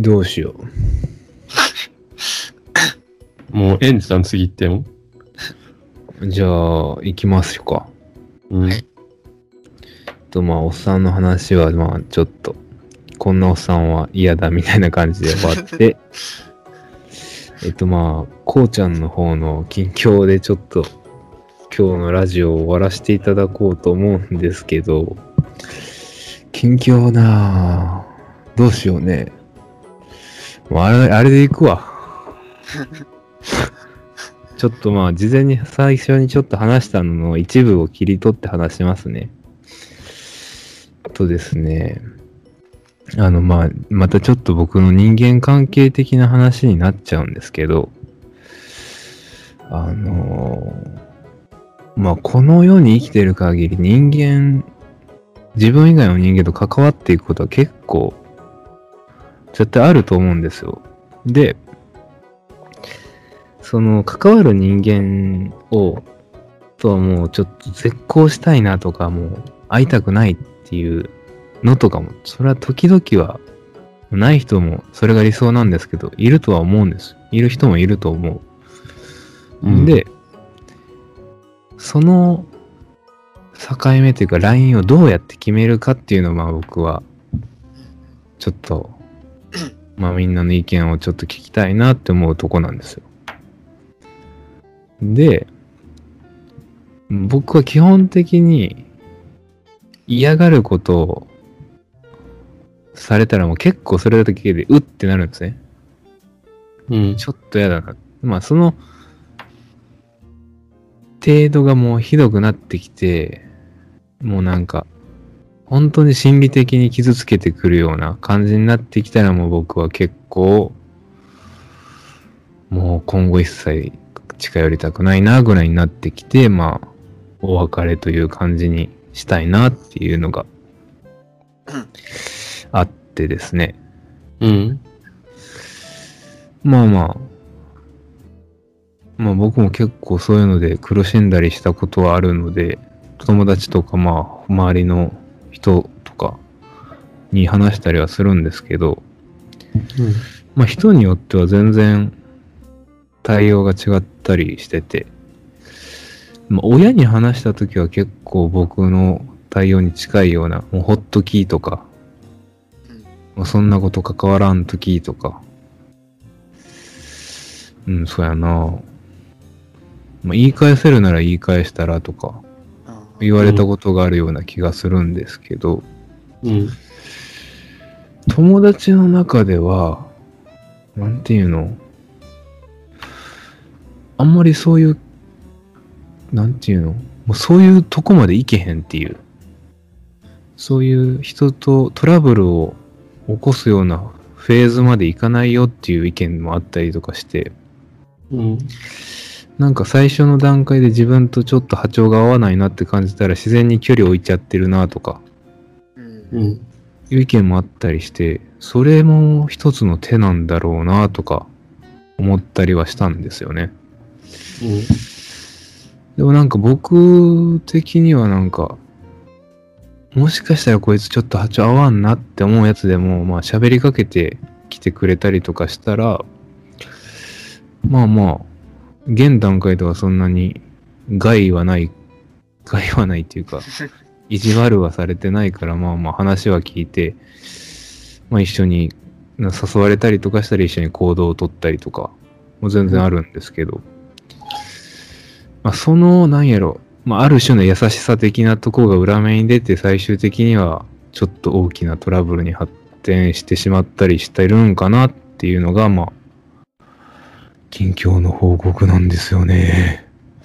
どうしよ もう、エンジさん次行っても？う。じゃあ、行きますか。うん。はいと、まあ、おっさんの話は、まあ、ちょっと、こんなおっさんは嫌だみたいな感じで終わって、えっと、まあ、こうちゃんの方の近況でちょっと、今日のラジオを終わらせていただこうと思うんですけど、近況なぁ。どうしようね。あれ、あれで行くわ。ちょっとまあ、事前に最初にちょっと話したのの一部を切り取って話しますね。とですね、あのまあ、またちょっと僕の人間関係的な話になっちゃうんですけど、あのまあ、この世に生きてる限り人間、自分以外の人間と関わっていくことは結構、絶対あると思うんですよ。で、その関わる人間を、とはもうちょっと絶交したいなとか、もう会いたくないっていうのとかも、それは時々は、ない人もそれが理想なんですけど、いるとは思うんです。いる人もいると思う。うん、で、その境目というかラインをどうやって決めるかっていうのをまあ僕はちょっとまあみんなの意見をちょっと聞きたいなって思うとこなんですよ。で、僕は基本的に嫌がることをされたらもう結構それだけでうってなるんですね。うん。ちょっと嫌だな。まあその程度がもうひどくなってきて、もうなんか、本当に心理的に傷つけてくるような感じになってきたらもう僕は結構、もう今後一切近寄りたくないなぐらいになってきて、まあ、お別れという感じにしたいなっていうのがうんあってですね。うん。まあまあ。まあ僕も結構そういうので苦しんだりしたことはあるので、友達とかまあ周りの人とかに話したりはするんですけど、まあ人によっては全然対応が違ったりしてて、まあ親に話した時は結構僕の対応に近いような、もうホットキーとか、うんまあそんなこと関わらん時とか、うん、そうやな。まあ、言い返せるなら言い返したらとか。うん言われたことがあるような気がするんですけど、うん。友達の中では、なんていうのあんまりそういう、なんていうのもうそういうとこまでいけへんっていう。そういう人とトラブルを起こすようなフェーズまでいかないよっていう意見もあったりとかして、うん。なんか最初の段階で自分とちょっと波長が合わないなって感じたら自然に距離を置いちゃってるなとかうんうん。いう意見もあったりして、それも一つの手なんだろうなとか思ったりはしたんですよね。うん。でもなんか僕的にはなんか、もしかしたらこいつちょっと波長合わんなって思うやつでも、まあ喋りかけてきてくれたりとかしたら、まあまあ、現段階ではそんなに害はない、害はないっていうか、意地悪はされてないから、まあまあ話は聞いて、まあ一緒にな誘われたりとかしたら一緒に行動をとったりとか、もう全然あるんですけど、まあその、なんやろ、まあある種の優しさ的なとこが裏目に出て最終的にはちょっと大きなトラブルに発展してしまったりしてるんかなっていうのが、まあ、近況の報告なんですよね。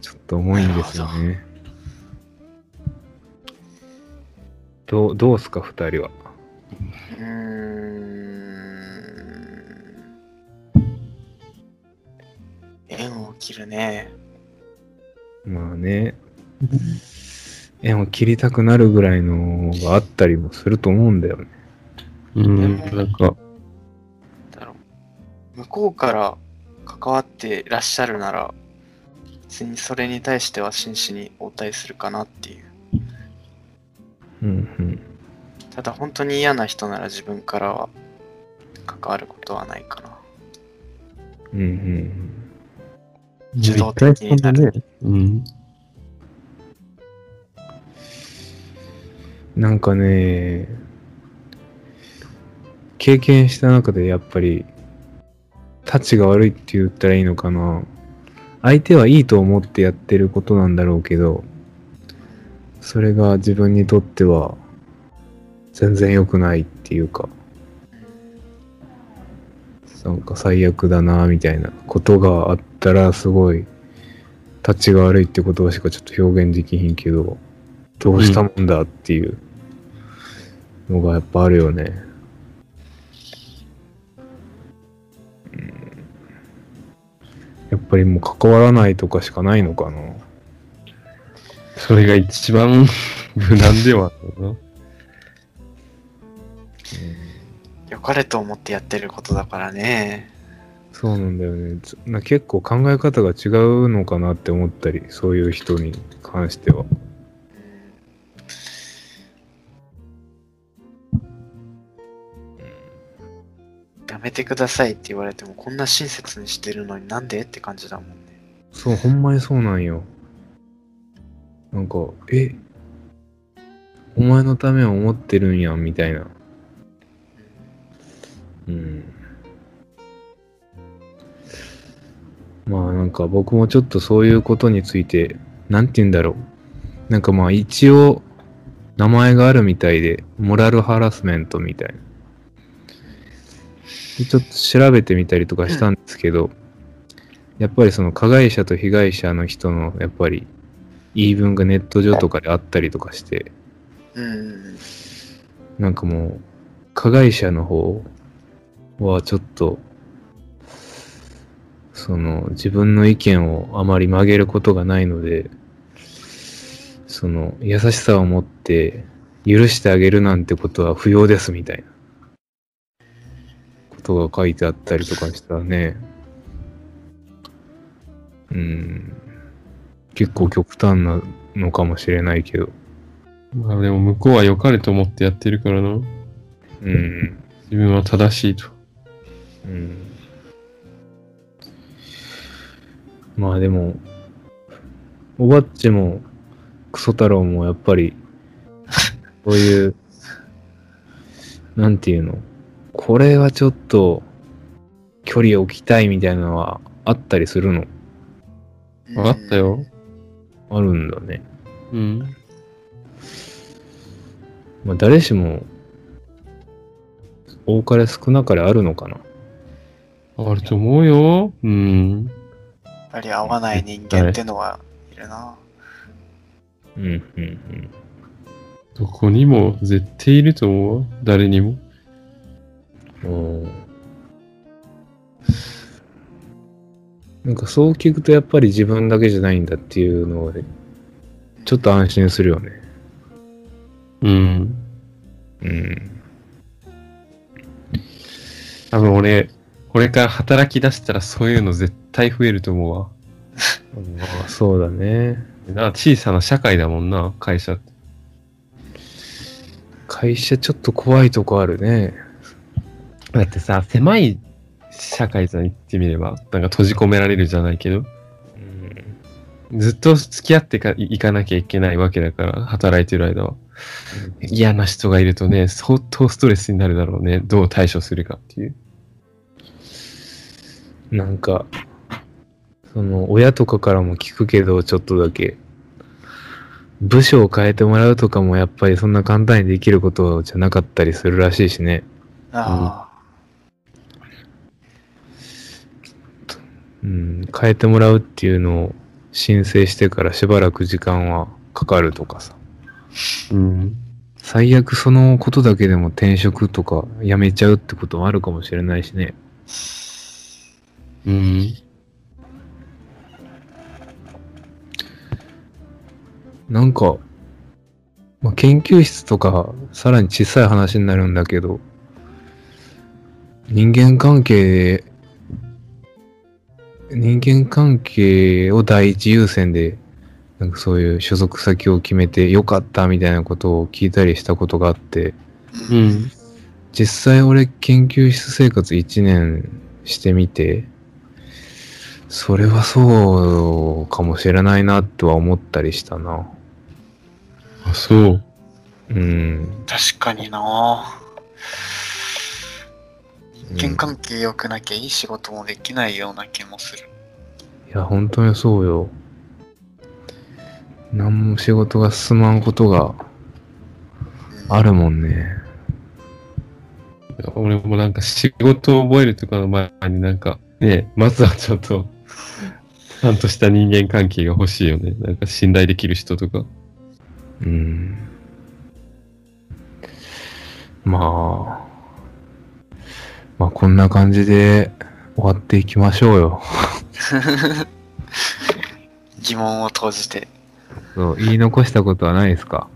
ちょっと重いんですよね。どう、どうすか、二人は？うーん縁を切るね。まあね、縁を切りたくなるぐらいのがあったりもすると思うんだよね。うん。なんか、向こうから関わってらっしゃるなら、別にそれに対しては真摯に応対するかなっていう。うんうん。ただ本当に嫌な人なら自分からは関わることはないかな。うんうん受動的になる。うん。なんかね、経験した中でやっぱり、タチが悪いって言ったらいいのかな。相手はいいと思ってやってることなんだろうけど、それが自分にとっては全然良くないっていうか、なんか最悪だなみたいなことがあったらすごい、タチが悪いって言葉しかちょっと表現できひんけど、どうしたもんだっていうのがやっぱあるよね。うんやっぱりもう関わらないとかしかないのかな。それが一番 無難ではあるな。良かれと思ってやってることだからね。そうなんだよね。つな結構考え方が違うのかなって思ったり、そういう人に関しては。めてくださいって言われてもこんな親切にしてるのになんでって感じだもんね。そう、ほんまにそうなんよ。なんか、え、お前のためを思ってるんや、みたいな。うん。まあなんか僕もちょっとそういうことについて、なんて言うんだろう。なんかまあ一応、名前があるみたいで、モラルハラスメントみたいな。でちょっと調べてみたりとかしたんですけど、やっぱりその加害者と被害者の人のやっぱり言い分がネット上とかであったりとかして、うん。なんかもう加害者の方はちょっとその自分の意見をあまり曲げることがないので、その優しさを持って許してあげるなんてことは不要ですみたいなことが書いてあったりとかしたらね、うん、結構極端なのかもしれないけど、まあでも向こうは良かれと思ってやってるからな。うん、自分は正しいと。うん。まあでも、おばっちもクソ太郎もやっぱり、そういう、なんていうの、これはちょっと距離を置きたいみたいなのはあったりするの？分かったよ。あるんだね。うん。まあ誰しも、多かれ少なかれあるのかな？あると思うよ。うん。やっぱり合わない人間ってのはいるな。うん、うん、うん。どこにも絶対いると思うわ。誰にも。おーなんかそう聞くとやっぱり自分だけじゃないんだっていうので、ちょっと安心するよね。うん。うん。多分俺、これから働き出したらそういうの絶対増えると思うわ。ああそうだね。な小さな社会だもんな、会社って。会社ちょっと怖いとこあるね。だってさ、狭い社会さ、言ってみれば、なんか閉じ込められるじゃないけど、うん。ずっと付き合ってかいかなきゃいけないわけだから、働いてる間は。嫌な人がいるとね、相当ストレスになるだろうね。どう対処するかっていう。なんか、その親とかからも聞くけど、ちょっとだけ。部署を変えてもらうとかもやっぱりそんな簡単にできることじゃなかったりするらしいしね。あうん、変えてもらうっていうのを申請してからしばらく時間はかかるとかさ。うん。最悪そのことだけでも転職とか辞めちゃうってこともあるかもしれないしね。うん。なんか、まあ、研究室とかさらに小さい話になるんだけど、人間関係で、人間関係を第一優先で、なんかそういう所属先を決めてよかったみたいなことを聞いたりしたことがあって、う。うんん。実際俺研究室生活1年してみて、それはそうかもしれないなとは思ったりしたな。あ、そう。うん。確かにな人間関係良くなきゃいい仕事もできないような気もする。いや、本当にそうよ。何も仕事が進まんことがうんあるもんね。俺もなんか仕事を覚えるとかの前になんか、ね、まずはちょっと、ちゃんとした人間関係が欲しいよね。なんか信頼できる人とか。うん。まあ。まあ、こんな感じで終わっていきましょうよ。疑問を投じて。そう言い残したことはないですか？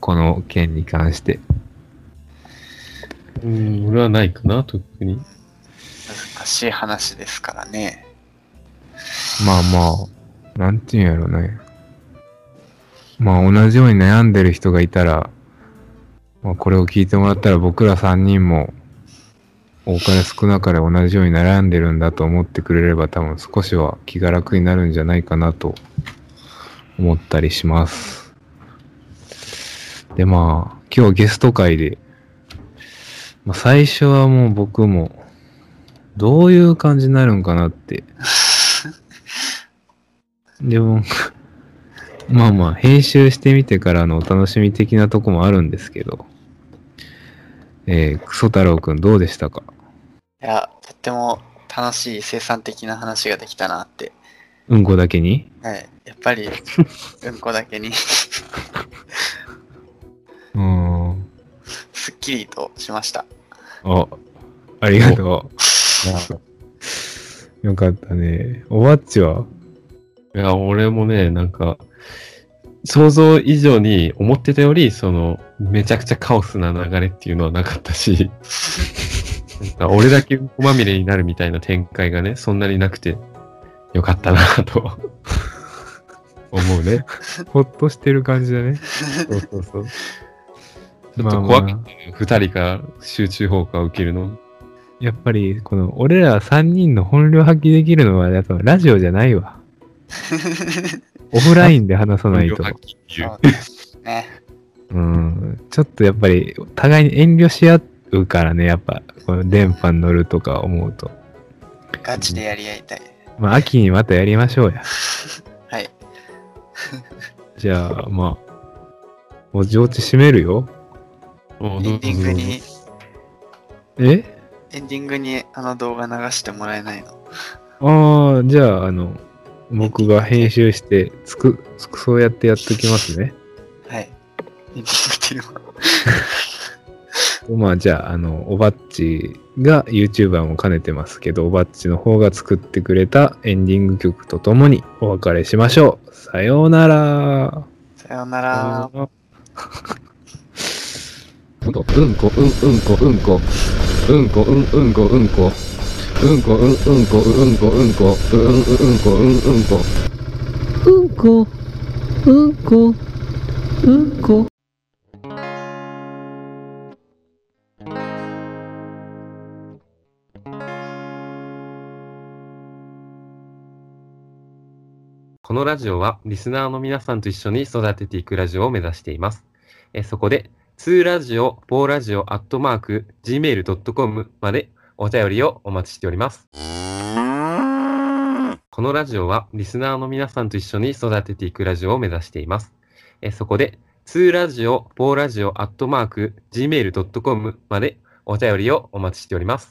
この件に関して。うん、俺はないかな、特に。難しい話ですからね。まあまあ、なんていうんやろね。まあ同じように悩んでる人がいたら、まあこれを聞いてもらったら僕ら3人も多かれ少なかれ同じように悩んでるんだと思ってくれれば多分少しは気が楽になるんじゃないかなと。思ったりします。でまあ、今日ゲスト会で、まあ最初はもう僕もどういう感じになるんかなって。でも、まあまあ、編集してみてからのお楽しみ的なとこもあるんですけど、えー、クソ太郎くんどうでしたか？いや、とっても楽しい生産的な話ができたなって。うんこだけに？はい。やっぱり、うんこだけに うーん。すっきりとしました。あ、ありがとう。よかったね。おばっちは？いや、俺もね、なんか、想像以上に思ってたより、その、めちゃくちゃカオスな流れっていうのはなかったし、俺だけうんこまみれになるみたいな展開がね、そんなになくて、よかったなと 思うね。ほっとしてる感じだね。そうそうそう。ちょっと怖かったね二人から集中放火を受けるの。やっぱり、この、俺ら3人の本領発揮できるのは、やっぱラジオじゃないわ。オフラインで話さないと。発揮っていうそうですね。うん。ちょっとやっぱり、互いに遠慮し合うからね、やっぱ、この電波に乗るとか思うと。ガチでやり合いたい。まあ、秋にまたやりましょうや。はい。じゃあ、まあ、お上地締めるよ。もうエンディングに、え？エンディングにあの動画流してもらえないの？ああ、じゃあ、あの、僕が編集して、つく、つくそうやってやっときますね。はい。エンディングっていうのは？まあ、じゃあ、あの、おばっちが YouTuber も兼ねてますけど、おばっちの方が作ってくれたエンディング曲とともにお別れしましょう。さようなら。さようなら。うんこ、うんこ、うん、うんこ、うんこ。うんこ、うん、うんこ、うんこ。うんこ、うん、うんこ、うんこ、うんこ。うん、うん、うんこ、うん、うんこ。うんこ、うんこ、うんこ。このラジオはリスナーの皆さんと一緒に育てていくラジオを目指しています。えそこで、2ラジオ、4ラジオ、アットマーク、gmail.com までお便りをお待ちしております。このラジオはリスナーの皆さんと一緒に育てていくラジオを目指しています。えそこで、2ラジオ、4ラジオ、アットマーク、gmail.com までお便りをお待ちしております。